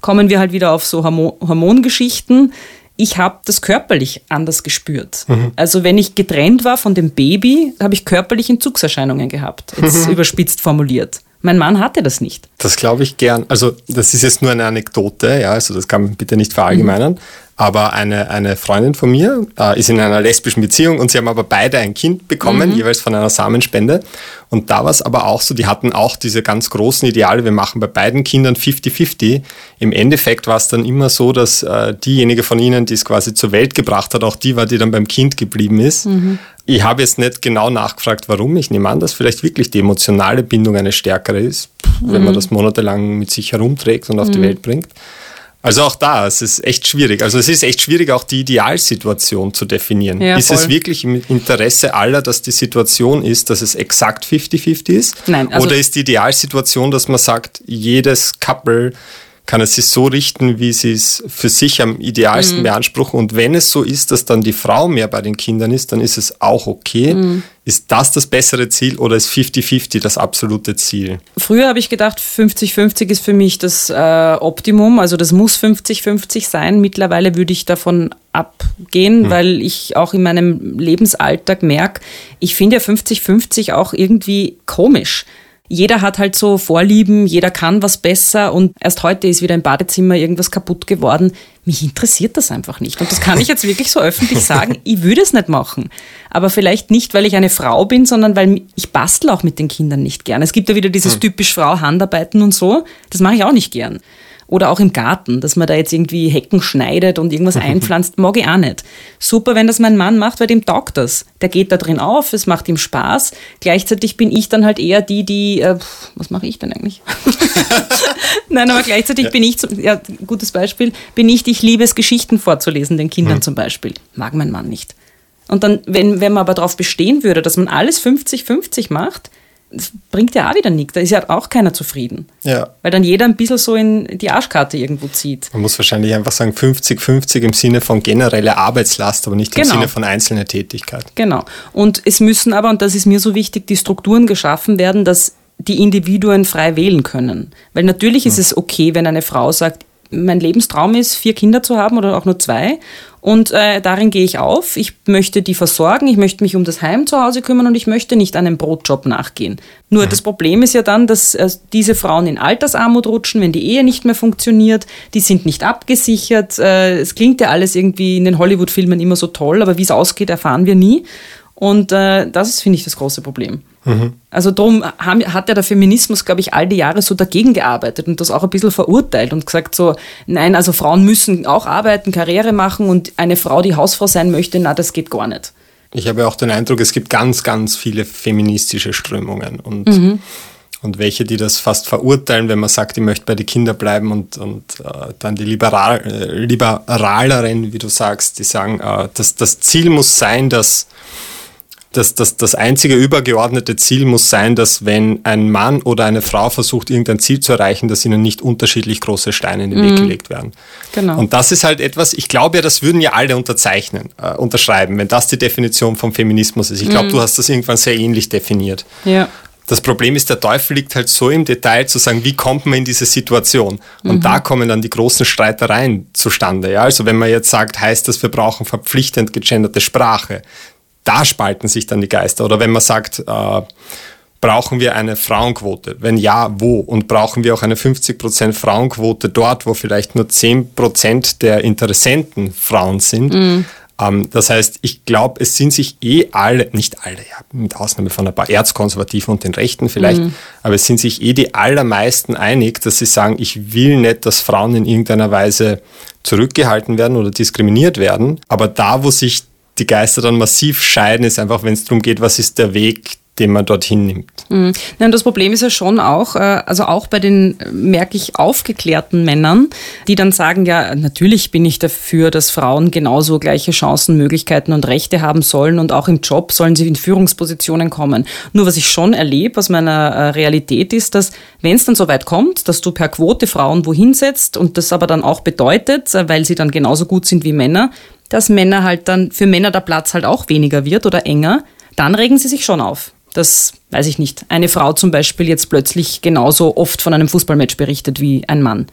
kommen wir halt wieder auf so Hormongeschichten. Ich habe das körperlich anders gespürt. Mhm. Also wenn ich getrennt war von dem Baby, habe ich körperlich Entzugserscheinungen gehabt, jetzt mhm. überspitzt formuliert. Mein Mann hatte das nicht.
Das glaube ich gern. Also das ist jetzt nur eine Anekdote, ja, also das kann man bitte nicht verallgemeinern. Mhm. Aber eine, eine Freundin von mir äh, ist in einer lesbischen Beziehung und sie haben aber beide ein Kind bekommen, mhm. jeweils von einer Samenspende. Und da war es aber auch so, die hatten auch diese ganz großen Ideale, wir machen bei beiden Kindern 50-50. Im Endeffekt war es dann immer so, dass äh, diejenige von ihnen, die es quasi zur Welt gebracht hat, auch die war, die dann beim Kind geblieben ist. Mhm. Ich habe jetzt nicht genau nachgefragt, warum. Ich nehme an, dass vielleicht wirklich die emotionale Bindung eine stärkere ist, mhm. wenn man mhm. das monatelang mit sich herumträgt und auf die mhm. Welt bringt. Also auch da, es ist echt schwierig. Also es ist echt schwierig, auch die Idealsituation zu definieren. Ja, ist voll. es wirklich im Interesse aller, dass die Situation ist, dass es exakt 50-50 ist? Nein. Also Oder ist die Idealsituation, dass man sagt, jedes Couple kann es sich so richten, wie sie es für sich am idealsten mhm. beanspruchen. Und wenn es so ist, dass dann die Frau mehr bei den Kindern ist, dann ist es auch okay. Mhm. Ist das das bessere Ziel oder ist 50-50 das absolute Ziel?
Früher habe ich gedacht, 50-50 ist für mich das äh, Optimum, also das muss 50-50 sein. Mittlerweile würde ich davon abgehen, mhm. weil ich auch in meinem Lebensalltag merke, ich finde ja 50-50 auch irgendwie komisch jeder hat halt so Vorlieben, jeder kann was besser und erst heute ist wieder im Badezimmer irgendwas kaputt geworden. Mich interessiert das einfach nicht. Und das kann ich jetzt wirklich so öffentlich sagen. Ich würde es nicht machen. Aber vielleicht nicht, weil ich eine Frau bin, sondern weil ich bastel auch mit den Kindern nicht gern. Es gibt ja wieder dieses hm. typisch Frau Handarbeiten und so. Das mache ich auch nicht gern. Oder auch im Garten, dass man da jetzt irgendwie Hecken schneidet und irgendwas einpflanzt, mag ich auch nicht. Super, wenn das mein Mann macht, weil dem taugt das. Der geht da drin auf, es macht ihm Spaß. Gleichzeitig bin ich dann halt eher die, die, äh, was mache ich denn eigentlich? Nein, aber gleichzeitig ja. bin ich, ja, gutes Beispiel, bin ich, ich liebe es, Geschichten vorzulesen, den Kindern mhm. zum Beispiel. Mag mein Mann nicht. Und dann, wenn, wenn man aber darauf bestehen würde, dass man alles 50-50 macht, das bringt ja auch wieder nichts. Da ist ja auch keiner zufrieden.
Ja.
Weil dann jeder ein bisschen so in die Arschkarte irgendwo zieht.
Man muss wahrscheinlich einfach sagen 50-50 im Sinne von genereller Arbeitslast, aber nicht im
Genau.
Sinne von einzelner Tätigkeit.
Genau. Und es müssen aber, und das ist mir so wichtig, die Strukturen geschaffen werden, dass die Individuen frei wählen können. Weil natürlich ist es okay, wenn eine Frau sagt, mein Lebenstraum ist, vier Kinder zu haben oder auch nur zwei. Und äh, darin gehe ich auf. Ich möchte die versorgen, ich möchte mich um das Heim zu Hause kümmern und ich möchte nicht einem Brotjob nachgehen. Nur das Problem ist ja dann, dass äh, diese Frauen in Altersarmut rutschen, wenn die Ehe nicht mehr funktioniert. Die sind nicht abgesichert. Äh, es klingt ja alles irgendwie in den Hollywood-Filmen immer so toll, aber wie es ausgeht, erfahren wir nie. Und äh, das ist, finde ich, das große Problem. Also darum hat ja der Feminismus, glaube ich, all die Jahre so dagegen gearbeitet und das auch ein bisschen verurteilt und gesagt so, nein, also Frauen müssen auch arbeiten, Karriere machen und eine Frau, die Hausfrau sein möchte, na, das geht gar nicht.
Ich habe auch den Eindruck, es gibt ganz, ganz viele feministische Strömungen und, und welche, die das fast verurteilen, wenn man sagt, ich möchte bei den Kindern bleiben und, und äh, dann die Liberal, äh, Liberaleren, wie du sagst, die sagen, äh, dass das Ziel muss sein, dass das, das, das einzige übergeordnete Ziel muss sein, dass wenn ein Mann oder eine Frau versucht, irgendein Ziel zu erreichen, dass ihnen nicht unterschiedlich große Steine in den Weg gelegt werden.
Genau.
Und das ist halt etwas, ich glaube ja, das würden ja alle unterzeichnen, äh, unterschreiben, wenn das die Definition vom Feminismus ist. Ich glaube, du hast das irgendwann sehr ähnlich definiert.
Ja.
Das Problem ist, der Teufel liegt halt so im Detail zu sagen, wie kommt man in diese Situation? Und da kommen dann die großen Streitereien zustande. Ja? Also wenn man jetzt sagt, heißt das, wir brauchen verpflichtend gegenderte Sprache, da spalten sich dann die Geister. Oder wenn man sagt, äh, brauchen wir eine Frauenquote? Wenn ja, wo? Und brauchen wir auch eine 50% Frauenquote dort, wo vielleicht nur 10% der Interessenten Frauen sind? Ähm, das heißt, ich glaube, es sind sich eh alle, nicht alle, ja, mit Ausnahme von ein paar Erzkonservativen und den Rechten vielleicht, aber es sind sich eh die allermeisten einig, dass sie sagen, ich will nicht, dass Frauen in irgendeiner Weise zurückgehalten werden oder diskriminiert werden. Aber da, wo sich die Geister dann massiv scheiden, ist einfach, wenn es darum geht, was ist der Weg, den man dorthin nimmt.
Mhm. Nein, das Problem ist ja schon auch, äh, also auch bei den, äh, merke ich, aufgeklärten Männern, die dann sagen, ja, natürlich bin ich dafür, dass Frauen genauso gleiche Chancen, Möglichkeiten und Rechte haben sollen und auch im Job sollen sie in Führungspositionen kommen. Nur was ich schon erlebe aus meiner äh, Realität ist, dass wenn es dann so weit kommt, dass du per Quote Frauen wohin setzt und das aber dann auch bedeutet, weil sie dann genauso gut sind wie Männer, dass Männer halt dann, für Männer der Platz halt auch weniger wird oder enger, dann regen sie sich schon auf. Dass, weiß ich nicht, eine Frau zum Beispiel jetzt plötzlich genauso oft von einem Fußballmatch berichtet wie ein Mann.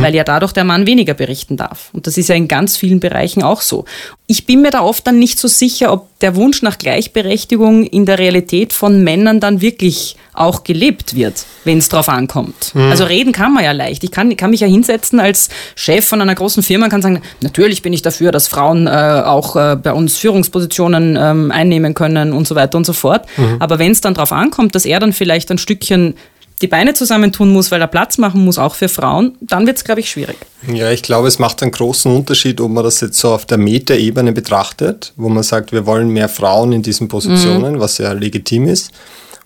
Weil ja dadurch der Mann weniger berichten darf. Und das ist ja in ganz vielen Bereichen auch so. Ich bin mir da oft dann nicht so sicher, ob der Wunsch nach Gleichberechtigung in der Realität von Männern dann wirklich auch gelebt wird, wenn es drauf ankommt. Also reden kann man ja leicht. Ich kann, kann mich ja hinsetzen als Chef von einer großen Firma und kann sagen, natürlich bin ich dafür, dass Frauen äh, auch äh, bei uns Führungspositionen ähm, einnehmen können und so weiter und so fort. Aber wenn es dann drauf ankommt, dass er dann vielleicht ein Stückchen die Beine zusammentun muss, weil er Platz machen muss, auch für Frauen, dann wird es, glaube ich, schwierig.
Ja, ich glaube, es macht einen großen Unterschied, ob man das jetzt so auf der Metaebene betrachtet, wo man sagt, wir wollen mehr Frauen in diesen Positionen, was ja legitim ist,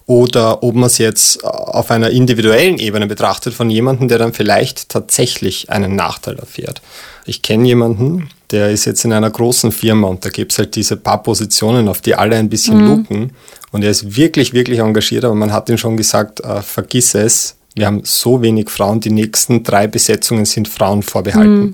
oder ob man es jetzt auf einer individuellen Ebene betrachtet von jemandem, der dann vielleicht tatsächlich einen Nachteil erfährt. Ich kenne jemanden, der ist jetzt in einer großen Firma und da gibt es halt diese paar Positionen, auf die alle ein bisschen luken und er ist wirklich, wirklich engagiert, aber man hat ihm schon gesagt, äh, vergiss es, wir haben so wenig Frauen, die nächsten drei Besetzungen sind Frauen vorbehalten.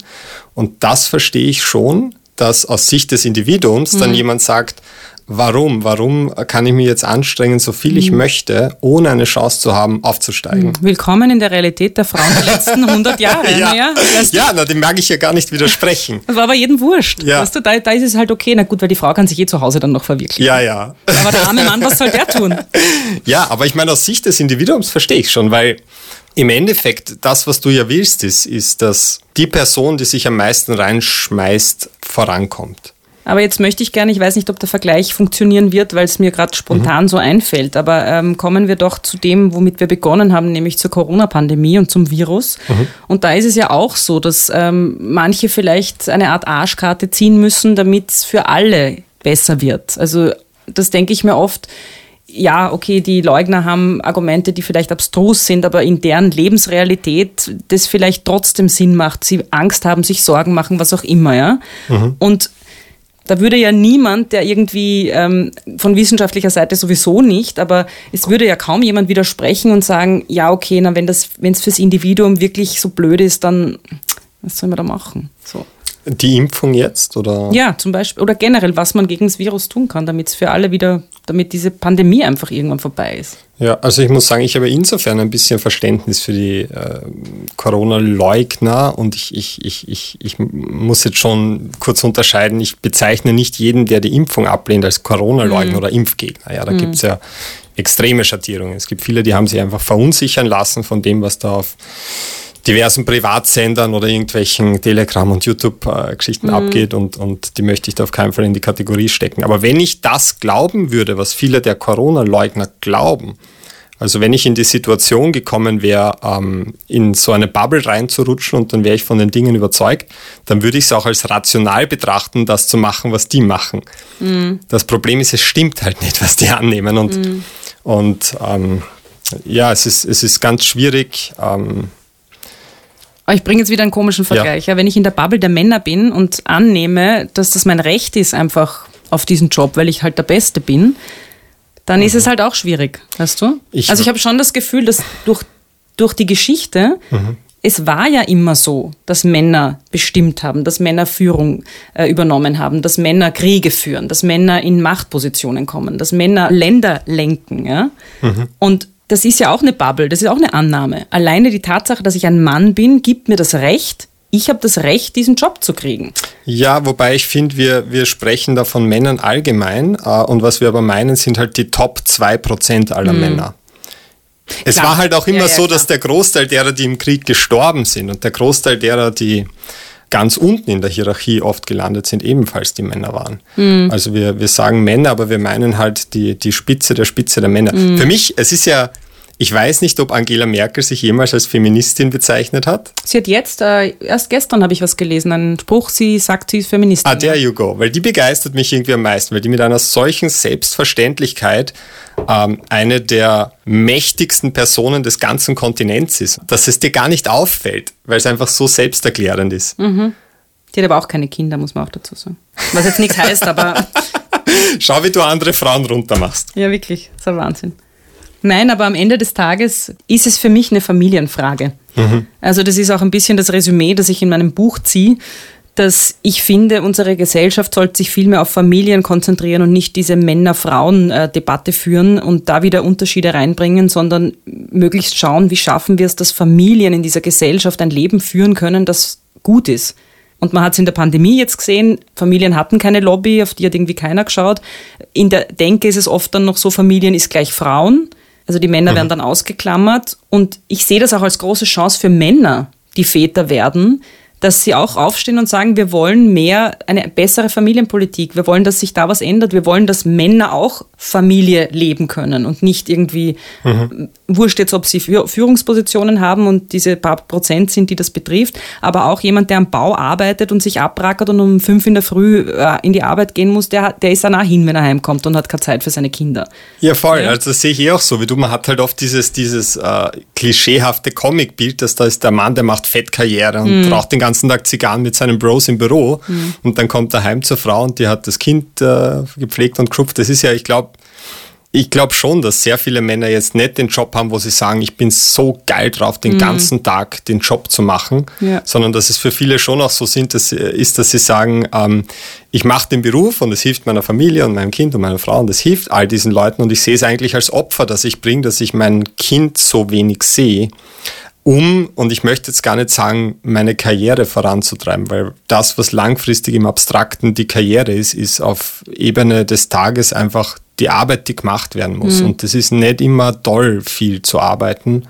Und das verstehe ich schon, dass aus Sicht des Individuums dann jemand sagt, warum, warum kann ich mich jetzt anstrengen, so viel ich möchte, ohne eine Chance zu haben, aufzusteigen.
Willkommen in der Realität der Frauen der letzten 100 Jahre.
Ja,
du,
ja na, dem mag ich ja gar nicht widersprechen.
das war aber jedem wurscht.
Ja.
Weißt du, da, da ist es halt okay. Na gut, weil die Frau kann sich eh zu Hause dann noch verwirklichen.
Ja, ja.
Aber der arme Mann, was soll der tun?
Ja, aber ich meine, aus Sicht des Individuums verstehe ich schon, weil im Endeffekt das, was du ja willst, ist, ist, dass die Person, die sich am meisten reinschmeißt, vorankommt.
Aber jetzt möchte ich gerne, ich weiß nicht, ob der Vergleich funktionieren wird, weil es mir gerade spontan so einfällt, aber ähm, kommen wir doch zu dem, womit wir begonnen haben, nämlich zur Corona-Pandemie und zum Virus. Und da ist es ja auch so, dass ähm, manche vielleicht eine Art Arschkarte ziehen müssen, damit es für alle besser wird. Also das denke ich mir oft. Ja, okay, die Leugner haben Argumente, die vielleicht abstrus sind, aber in deren Lebensrealität das vielleicht trotzdem Sinn macht. Sie Angst haben, sich Sorgen machen, was auch immer, ja. Und Da würde ja niemand, der irgendwie ähm, von wissenschaftlicher Seite sowieso nicht, aber es würde ja kaum jemand widersprechen und sagen, ja, okay, na, wenn das, wenn es fürs Individuum wirklich so blöd ist, dann was soll man da machen? So.
Die Impfung jetzt oder?
Ja, zum Beispiel. Oder generell, was man gegen das Virus tun kann, damit es für alle wieder, damit diese Pandemie einfach irgendwann vorbei ist.
Ja, also ich muss sagen, ich habe insofern ein bisschen Verständnis für die äh, Corona-Leugner und ich, ich, ich, ich, ich muss jetzt schon kurz unterscheiden, ich bezeichne nicht jeden, der die Impfung ablehnt, als Corona-Leugner mhm. oder Impfgegner. Ja, da mhm. gibt es ja extreme Schattierungen. Es gibt viele, die haben sich einfach verunsichern lassen von dem, was da auf diversen Privatsendern oder irgendwelchen Telegram- und YouTube-Geschichten mhm. abgeht und, und die möchte ich da auf keinen Fall in die Kategorie stecken. Aber wenn ich das glauben würde, was viele der Corona-Leugner glauben, also wenn ich in die Situation gekommen wäre, ähm, in so eine Bubble reinzurutschen und dann wäre ich von den Dingen überzeugt, dann würde ich es auch als rational betrachten, das zu machen, was die machen. Mhm. Das Problem ist, es stimmt halt nicht, was die annehmen. Und, mhm. und ähm, ja, es ist, es ist ganz schwierig. Ähm,
aber ich bringe jetzt wieder einen komischen Vergleich. Ja. ja. wenn ich in der Bubble der Männer bin und annehme, dass das mein Recht ist, einfach auf diesen Job, weil ich halt der Beste bin, dann mhm. ist es halt auch schwierig, weißt du? Ich also ich habe schon das Gefühl, dass durch, durch die Geschichte, mhm. es war ja immer so, dass Männer bestimmt haben, dass Männer Führung äh, übernommen haben, dass Männer Kriege führen, dass Männer in Machtpositionen kommen, dass Männer Länder lenken. Ja? Mhm. Und das ist ja auch eine Bubble, das ist auch eine Annahme. Alleine die Tatsache, dass ich ein Mann bin, gibt mir das Recht, ich habe das Recht, diesen Job zu kriegen.
Ja, wobei ich finde, wir, wir sprechen da von Männern allgemein äh, und was wir aber meinen, sind halt die Top 2% aller mhm. Männer. Es klar. war halt auch immer ja, ja, so, dass der Großteil derer, die im Krieg gestorben sind und der Großteil derer, die ganz unten in der Hierarchie oft gelandet sind, ebenfalls die Männer waren. Mhm. Also wir, wir sagen Männer, aber wir meinen halt die, die Spitze der Spitze der Männer. Mhm. Für mich, es ist ja, ich weiß nicht, ob Angela Merkel sich jemals als Feministin bezeichnet hat.
Sie hat jetzt, äh, erst gestern habe ich was gelesen, einen Spruch, sie sagt, sie ist Feministin.
Ah, there you go. Weil die begeistert mich irgendwie am meisten, weil die mit einer solchen Selbstverständlichkeit ähm, eine der mächtigsten Personen des ganzen Kontinents ist, dass es dir gar nicht auffällt, weil es einfach so selbsterklärend ist.
Mhm. Die hat aber auch keine Kinder, muss man auch dazu sagen. Was jetzt nichts heißt, aber.
Schau, wie du andere Frauen runtermachst.
Ja, wirklich. Das ist ein Wahnsinn. Nein, aber am Ende des Tages ist es für mich eine Familienfrage. Mhm. Also das ist auch ein bisschen das Resümee, das ich in meinem Buch ziehe, dass ich finde, unsere Gesellschaft sollte sich viel mehr auf Familien konzentrieren und nicht diese Männer-Frauen-Debatte führen und da wieder Unterschiede reinbringen, sondern möglichst schauen, wie schaffen wir es, dass Familien in dieser Gesellschaft ein Leben führen können, das gut ist. Und man hat es in der Pandemie jetzt gesehen, Familien hatten keine Lobby, auf die hat irgendwie keiner geschaut. In der Denke ist es oft dann noch so, Familien ist gleich Frauen. Also die Männer mhm. werden dann ausgeklammert. Und ich sehe das auch als große Chance für Männer, die Väter werden, dass sie auch aufstehen und sagen, wir wollen mehr, eine bessere Familienpolitik. Wir wollen, dass sich da was ändert. Wir wollen, dass Männer auch Familie leben können und nicht irgendwie, mhm. wurscht jetzt, ob sie Führungspositionen haben und diese paar Prozent sind, die das betrifft, aber auch jemand, der am Bau arbeitet und sich abrackert und um fünf in der Früh äh, in die Arbeit gehen muss, der, der ist danach hin, wenn er heimkommt und hat keine Zeit für seine Kinder.
Ja, voll. Ja. Also das sehe ich eh auch so wie du. Man hat halt oft dieses, dieses äh, klischeehafte Comicbild, dass da ist der Mann, der macht Fettkarriere und mhm. braucht den ganzen ganzen Tag Zigarren mit seinen Bros im Büro mhm. und dann kommt er heim zur Frau und die hat das Kind äh, gepflegt und geschupft. Das ist ja, ich glaube, ich glaube schon, dass sehr viele Männer jetzt nicht den Job haben, wo sie sagen, ich bin so geil drauf, den mhm. ganzen Tag den Job zu machen, ja. sondern dass es für viele schon auch so sind, dass, ist, dass sie sagen, ähm, ich mache den Beruf und es hilft meiner Familie und meinem Kind und meiner Frau und es hilft all diesen Leuten und ich sehe es eigentlich als Opfer, dass ich bringe, dass ich mein Kind so wenig sehe um, und ich möchte jetzt gar nicht sagen, meine Karriere voranzutreiben, weil das, was langfristig im Abstrakten die Karriere ist, ist auf Ebene des Tages einfach die Arbeit, die gemacht werden muss. Mhm. Und das ist nicht immer toll, viel zu arbeiten.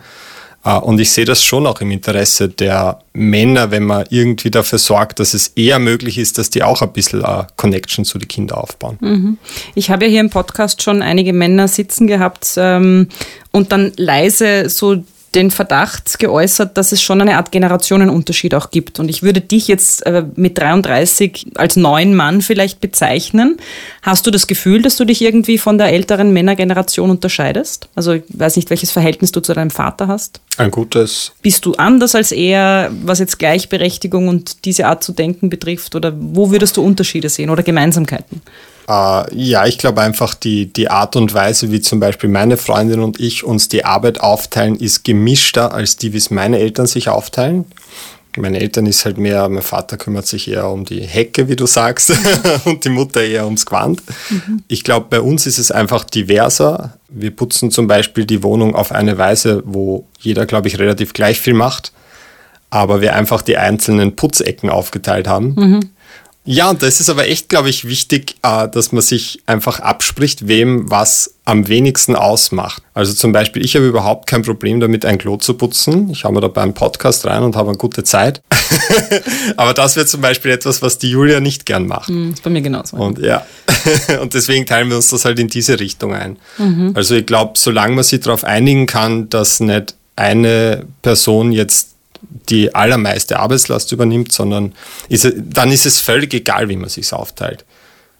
Äh, und ich sehe das schon auch im Interesse der Männer, wenn man irgendwie dafür sorgt, dass es eher möglich ist, dass die auch ein bisschen eine Connection zu den Kindern aufbauen.
Mhm. Ich habe ja hier im Podcast schon einige Männer sitzen gehabt ähm, und dann leise so den Verdacht geäußert, dass es schon eine Art Generationenunterschied auch gibt. Und ich würde dich jetzt äh, mit 33 als neuen Mann vielleicht bezeichnen. Hast du das Gefühl, dass du dich irgendwie von der älteren Männergeneration unterscheidest? Also ich weiß nicht, welches Verhältnis du zu deinem Vater hast.
Ein gutes.
Bist du anders als er, was jetzt Gleichberechtigung und diese Art zu denken betrifft? Oder wo würdest du Unterschiede sehen oder Gemeinsamkeiten?
Äh, ja, ich glaube einfach, die, die Art und Weise, wie zum Beispiel meine Freundin und ich uns die Arbeit aufteilen, ist gemischter als die, wie es meine Eltern sich aufteilen. Meine Eltern ist halt mehr, mein Vater kümmert sich eher um die Hecke, wie du sagst, und die Mutter eher ums Quant. Mhm. Ich glaube, bei uns ist es einfach diverser. Wir putzen zum Beispiel die Wohnung auf eine Weise, wo jeder, glaube ich, relativ gleich viel macht, aber wir einfach die einzelnen Putzecken aufgeteilt haben. Mhm. Ja, und das ist aber echt, glaube ich, wichtig, äh, dass man sich einfach abspricht, wem was am wenigsten ausmacht. Also zum Beispiel, ich habe überhaupt kein Problem damit, ein Klo zu putzen. Ich habe mir da beim Podcast rein und habe eine gute Zeit. aber das wäre zum Beispiel etwas, was die Julia nicht gern macht.
Mm, ist bei mir genauso.
Und ja, und deswegen teilen wir uns das halt in diese Richtung ein. Mhm. Also ich glaube, solange man sich darauf einigen kann, dass nicht eine Person jetzt die allermeiste Arbeitslast übernimmt, sondern ist, dann ist es völlig egal, wie man sich aufteilt.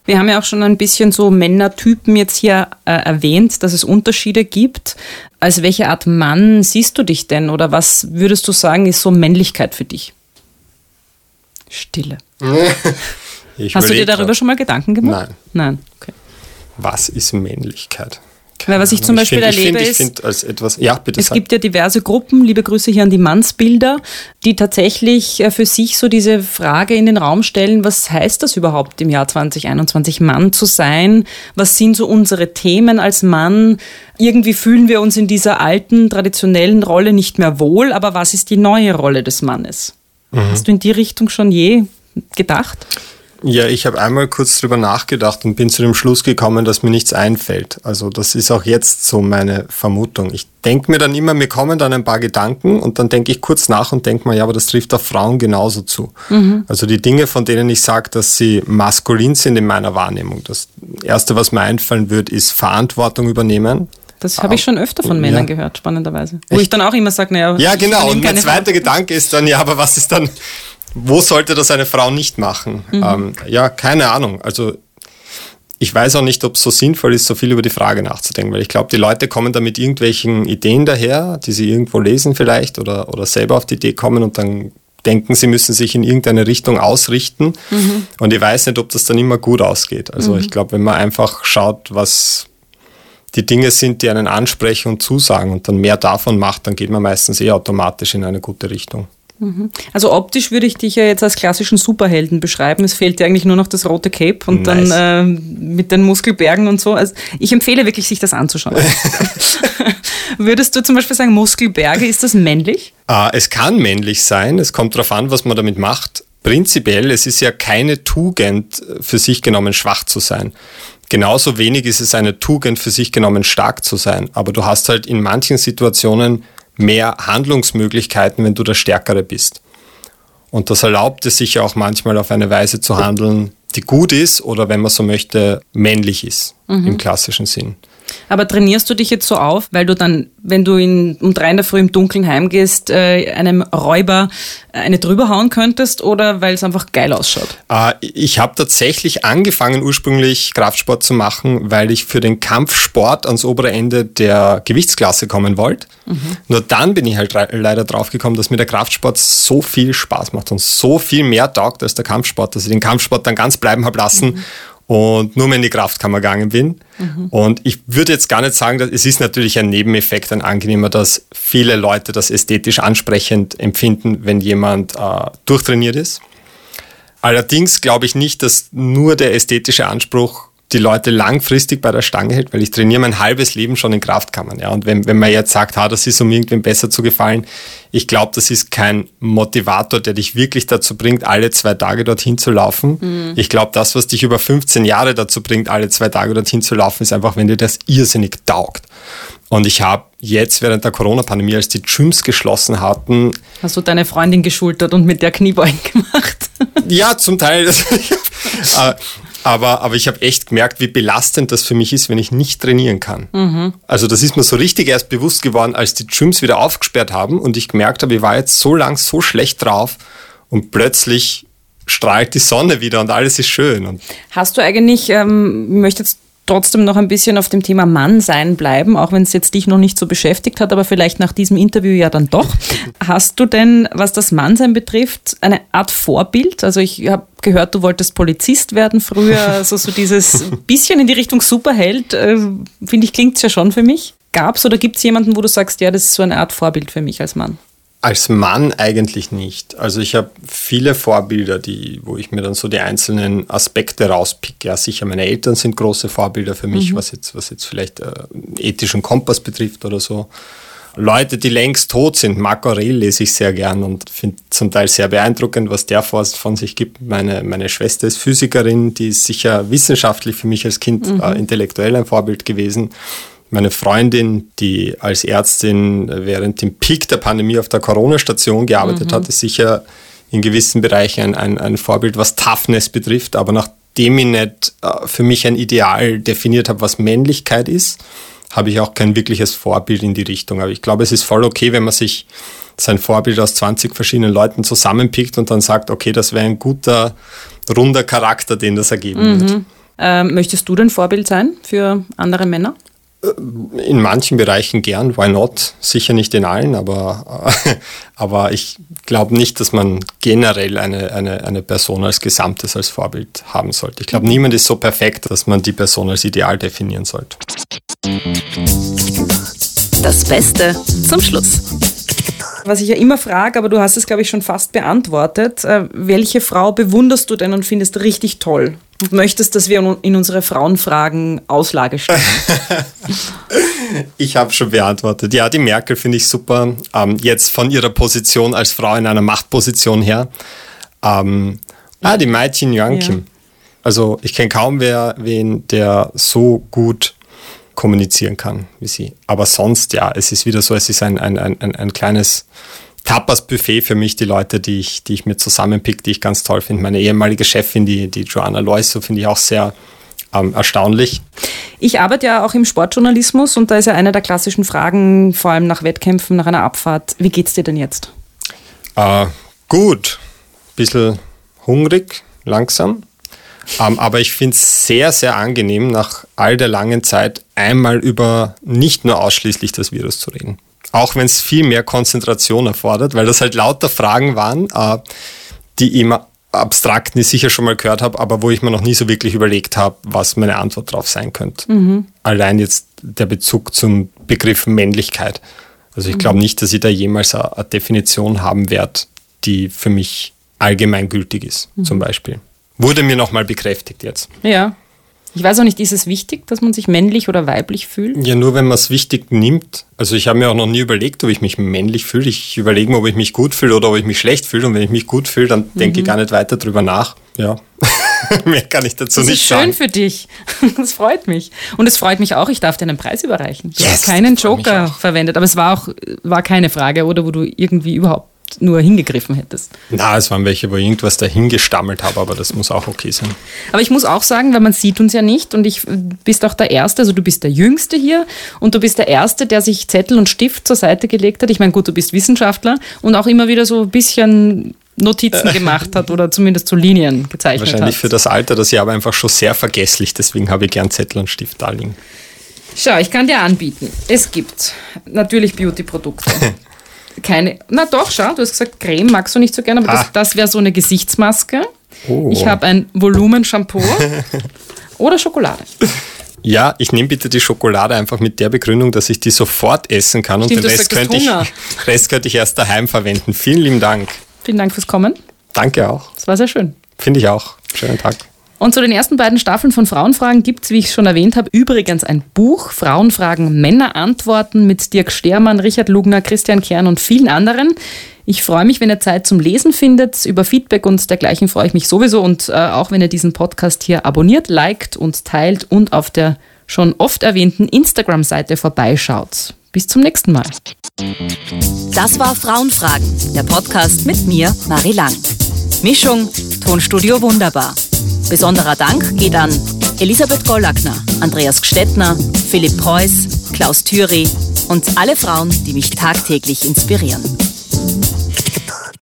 Wir haben ja auch schon ein bisschen so Männertypen jetzt hier äh, erwähnt, dass es Unterschiede gibt. Als welche Art Mann siehst du dich denn oder was würdest du sagen, ist so Männlichkeit für dich? Stille. Hast du dir darüber grad. schon mal Gedanken gemacht?
Nein. Nein, okay. Was ist Männlichkeit?
Weil was ich zum Beispiel
ich
find, erlebe
ich find, ist, als etwas, ja,
es sag. gibt ja diverse Gruppen, liebe Grüße hier an die Mannsbilder, die tatsächlich äh, für sich so diese Frage in den Raum stellen, was heißt das überhaupt im Jahr 2021, Mann zu sein? Was sind so unsere Themen als Mann? Irgendwie fühlen wir uns in dieser alten, traditionellen Rolle nicht mehr wohl, aber was ist die neue Rolle des Mannes? Mhm. Hast du in die Richtung schon je gedacht?
Ja, ich habe einmal kurz drüber nachgedacht und bin zu dem Schluss gekommen, dass mir nichts einfällt. Also das ist auch jetzt so meine Vermutung. Ich denke mir dann immer, mir kommen dann ein paar Gedanken und dann denke ich kurz nach und denke mir, ja, aber das trifft auf Frauen genauso zu. Mhm. Also die Dinge, von denen ich sage, dass sie maskulin sind in meiner Wahrnehmung. Das Erste, was mir einfallen wird, ist Verantwortung übernehmen.
Das habe ich schon öfter von Männern ja. gehört, spannenderweise. Wo Echt? ich dann auch immer sage, naja.
Ja, genau. Und mein zweiter Gedanke ist dann, ja, aber was ist dann, wo sollte das eine Frau nicht machen? Mhm. Ähm, ja, keine Ahnung. Also ich weiß auch nicht, ob es so sinnvoll ist, so viel über die Frage nachzudenken, weil ich glaube, die Leute kommen da mit irgendwelchen Ideen daher, die sie irgendwo lesen vielleicht oder, oder selber auf die Idee kommen und dann denken, sie müssen sich in irgendeine Richtung ausrichten. Mhm. Und ich weiß nicht, ob das dann immer gut ausgeht. Also mhm. ich glaube, wenn man einfach schaut, was die Dinge sind, die einen ansprechen und zusagen und dann mehr davon macht, dann geht man meistens eh automatisch in eine gute Richtung.
Mhm. Also optisch würde ich dich ja jetzt als klassischen Superhelden beschreiben. Es fehlt dir eigentlich nur noch das rote Cape und nice. dann äh, mit den Muskelbergen und so. Also ich empfehle wirklich, sich das anzuschauen. Würdest du zum Beispiel sagen, Muskelberge, ist das männlich?
Uh, es kann männlich sein. Es kommt darauf an, was man damit macht. Prinzipiell, es ist ja keine Tugend für sich genommen, schwach zu sein. Genauso wenig ist es eine Tugend für sich genommen, stark zu sein. Aber du hast halt in manchen Situationen mehr Handlungsmöglichkeiten, wenn du der Stärkere bist. Und das erlaubt es sich auch manchmal auf eine Weise zu handeln, die gut ist oder wenn man so möchte, männlich ist mhm. im klassischen Sinn.
Aber trainierst du dich jetzt so auf, weil du dann, wenn du in, um drei in der Früh im Dunkeln heimgehst, äh, einem Räuber eine drüber hauen könntest oder weil es einfach geil ausschaut?
Äh, ich habe tatsächlich angefangen, ursprünglich Kraftsport zu machen, weil ich für den Kampfsport ans obere Ende der Gewichtsklasse kommen wollte. Mhm. Nur dann bin ich halt leider drauf gekommen, dass mir der Kraftsport so viel Spaß macht und so viel mehr taugt als der Kampfsport, dass ich den Kampfsport dann ganz bleiben habe lassen. Mhm und nur mehr in die Kraftkammer gegangen bin. Mhm. Und ich würde jetzt gar nicht sagen, dass es ist natürlich ein Nebeneffekt, ein angenehmer, dass viele Leute das ästhetisch ansprechend empfinden, wenn jemand äh, durchtrainiert ist. Allerdings glaube ich nicht, dass nur der ästhetische Anspruch die Leute langfristig bei der Stange hält, weil ich trainiere mein halbes Leben schon in Kraftkammern. Ja. Und wenn, wenn man jetzt sagt, ha, das ist um irgendwem besser zu gefallen, ich glaube, das ist kein Motivator, der dich wirklich dazu bringt, alle zwei Tage dorthin zu laufen. Mhm. Ich glaube, das, was dich über 15 Jahre dazu bringt, alle zwei Tage dorthin zu laufen, ist einfach, wenn dir das irrsinnig taugt. Und ich habe jetzt während der Corona-Pandemie, als die Gyms geschlossen hatten.
Hast du deine Freundin geschultert und mit der Kniebeugen gemacht?
ja, zum Teil. Aber, aber ich habe echt gemerkt, wie belastend das für mich ist, wenn ich nicht trainieren kann. Mhm. Also das ist mir so richtig erst bewusst geworden, als die Gyms wieder aufgesperrt haben und ich gemerkt habe, ich war jetzt so lang so schlecht drauf und plötzlich strahlt die Sonne wieder und alles ist schön. Und
Hast du eigentlich, ähm, ich möchte jetzt trotzdem noch ein bisschen auf dem Thema Mann sein bleiben, auch wenn es jetzt dich noch nicht so beschäftigt hat, aber vielleicht nach diesem Interview ja dann doch. Hast du denn, was das Mannsein betrifft, eine Art Vorbild? Also ich habe gehört, du wolltest Polizist werden früher, also so dieses bisschen in die Richtung Superheld, äh, finde ich, klingt es ja schon für mich. Gab es oder gibt es jemanden, wo du sagst, ja, das ist so eine Art Vorbild für mich als Mann?
Als Mann eigentlich nicht. Also ich habe viele Vorbilder, die, wo ich mir dann so die einzelnen Aspekte rauspicke. Ja, sicher, meine Eltern sind große Vorbilder für mich, mhm. was, jetzt, was jetzt vielleicht äh, ethischen Kompass betrifft oder so. Leute, die längst tot sind, Marc Aurel lese ich sehr gern und finde zum Teil sehr beeindruckend, was der von sich gibt. Meine, meine Schwester ist Physikerin, die ist sicher wissenschaftlich für mich als Kind mhm. äh, intellektuell ein Vorbild gewesen. Meine Freundin, die als Ärztin während dem Peak der Pandemie auf der Corona-Station gearbeitet mhm. hat, ist sicher in gewissen Bereichen ein, ein, ein, Vorbild, was Toughness betrifft. Aber nachdem ich nicht äh, für mich ein Ideal definiert habe, was Männlichkeit ist, habe ich auch kein wirkliches Vorbild in die Richtung. Aber ich glaube, es ist voll okay, wenn man sich sein Vorbild aus 20 verschiedenen Leuten zusammenpickt und dann sagt, okay, das wäre ein guter, runder Charakter, den das ergeben mhm. wird.
Ähm, möchtest du denn Vorbild sein für andere Männer?
In manchen Bereichen gern, why not? Sicher nicht in allen, aber, aber ich glaube nicht, dass man generell eine, eine, eine Person als Gesamtes als Vorbild haben sollte. Ich glaube, niemand ist so perfekt, dass man die Person als Ideal definieren sollte.
Das Beste zum Schluss.
Was ich ja immer frage, aber du hast es, glaube ich, schon fast beantwortet. Äh, welche Frau bewunderst du denn und findest richtig toll? Und möchtest, dass wir in unsere Frauenfragen Auslage stellen?
ich habe schon beantwortet. Ja, die Merkel finde ich super. Ähm, jetzt von ihrer Position als Frau in einer Machtposition her. Ähm, ah, die Mädchen Joachim. Ja. Also ich kenne kaum wer, wen, der so gut kommunizieren kann wie sie. Aber sonst, ja, es ist wieder so, es ist ein, ein, ein, ein kleines Tapas-Buffet für mich, die Leute, die ich, die ich mir zusammenpick, die ich ganz toll finde. Meine ehemalige Chefin, die, die Joanna Lois, so finde ich auch sehr ähm, erstaunlich.
Ich arbeite ja auch im Sportjournalismus und da ist ja eine der klassischen Fragen, vor allem nach Wettkämpfen, nach einer Abfahrt, wie geht's dir denn jetzt?
Äh, gut, bisschen hungrig, langsam. Ähm, aber ich finde es sehr, sehr angenehm, nach all der langen Zeit einmal über nicht nur ausschließlich das Virus zu reden auch wenn es viel mehr Konzentration erfordert, weil das halt lauter Fragen waren, äh, die ich im Abstrakten sicher schon mal gehört habe, aber wo ich mir noch nie so wirklich überlegt habe, was meine Antwort drauf sein könnte. Mhm. Allein jetzt der Bezug zum Begriff Männlichkeit. Also ich mhm. glaube nicht, dass ich da jemals eine, eine Definition haben werde, die für mich allgemeingültig ist, mhm. zum Beispiel. Wurde mir nochmal bekräftigt jetzt.
Ja, ich weiß auch nicht, ist es wichtig, dass man sich männlich oder weiblich fühlt?
Ja, nur wenn man es wichtig nimmt. Also ich habe mir auch noch nie überlegt, ob ich mich männlich fühle. Ich überlege mir, ob ich mich gut fühle oder ob ich mich schlecht fühle. Und wenn ich mich gut fühle, dann mhm. denke ich gar nicht weiter drüber nach. Ja. Mehr kann ich dazu
das
nicht sagen.
Das ist schön für dich. Das freut mich. Und es freut mich auch, ich darf dir einen Preis überreichen. Du yes, hast keinen Joker verwendet, aber es war auch war keine Frage, oder wo du irgendwie überhaupt nur hingegriffen hättest.
Na, es waren welche, wo ich irgendwas dahingestammelt habe, aber das muss auch okay sein.
Aber ich muss auch sagen, weil man sieht uns ja nicht und ich bist auch der Erste, also du bist der Jüngste hier und du bist der Erste, der sich Zettel und Stift zur Seite gelegt hat. Ich meine, gut, du bist Wissenschaftler und auch immer wieder so ein bisschen Notizen gemacht hat oder zumindest so Linien gezeichnet
Wahrscheinlich
hat.
Wahrscheinlich für das Alter das Jahr aber einfach schon sehr vergesslich, deswegen habe ich gern Zettel und Stift da liegen.
Schau, ich kann dir anbieten. Es gibt natürlich Beauty-Produkte. keine. Na doch, schau, du hast gesagt, Creme magst du nicht so gerne, aber ah. das, das wäre so eine Gesichtsmaske. Oh. Ich habe ein Volumen-Shampoo oder Schokolade.
Ja, ich nehme bitte die Schokolade einfach mit der Begründung, dass ich die sofort essen kann Stimmt, und den Rest könnte, ich, Rest könnte ich erst daheim verwenden. Vielen lieben Dank.
Vielen Dank fürs Kommen.
Danke auch.
Das war sehr schön.
Finde ich auch. Schönen Tag.
Und zu den ersten beiden Staffeln von Frauenfragen gibt es, wie ich schon erwähnt habe, übrigens ein Buch, Frauenfragen, Männer antworten mit Dirk Stermann, Richard Lugner, Christian Kern und vielen anderen. Ich freue mich, wenn ihr Zeit zum Lesen findet. Über Feedback und dergleichen freue ich mich sowieso. Und äh, auch wenn ihr diesen Podcast hier abonniert, liked und teilt und auf der schon oft erwähnten Instagram-Seite vorbeischaut. Bis zum nächsten Mal.
Das war Frauenfragen, der Podcast mit mir, Marie Lang. Mischung, Tonstudio Wunderbar.
Besonderer Dank geht an Elisabeth Gollackner, Andreas Gstettner, Philipp Preuß, Klaus Thüry und alle Frauen, die mich tagtäglich inspirieren.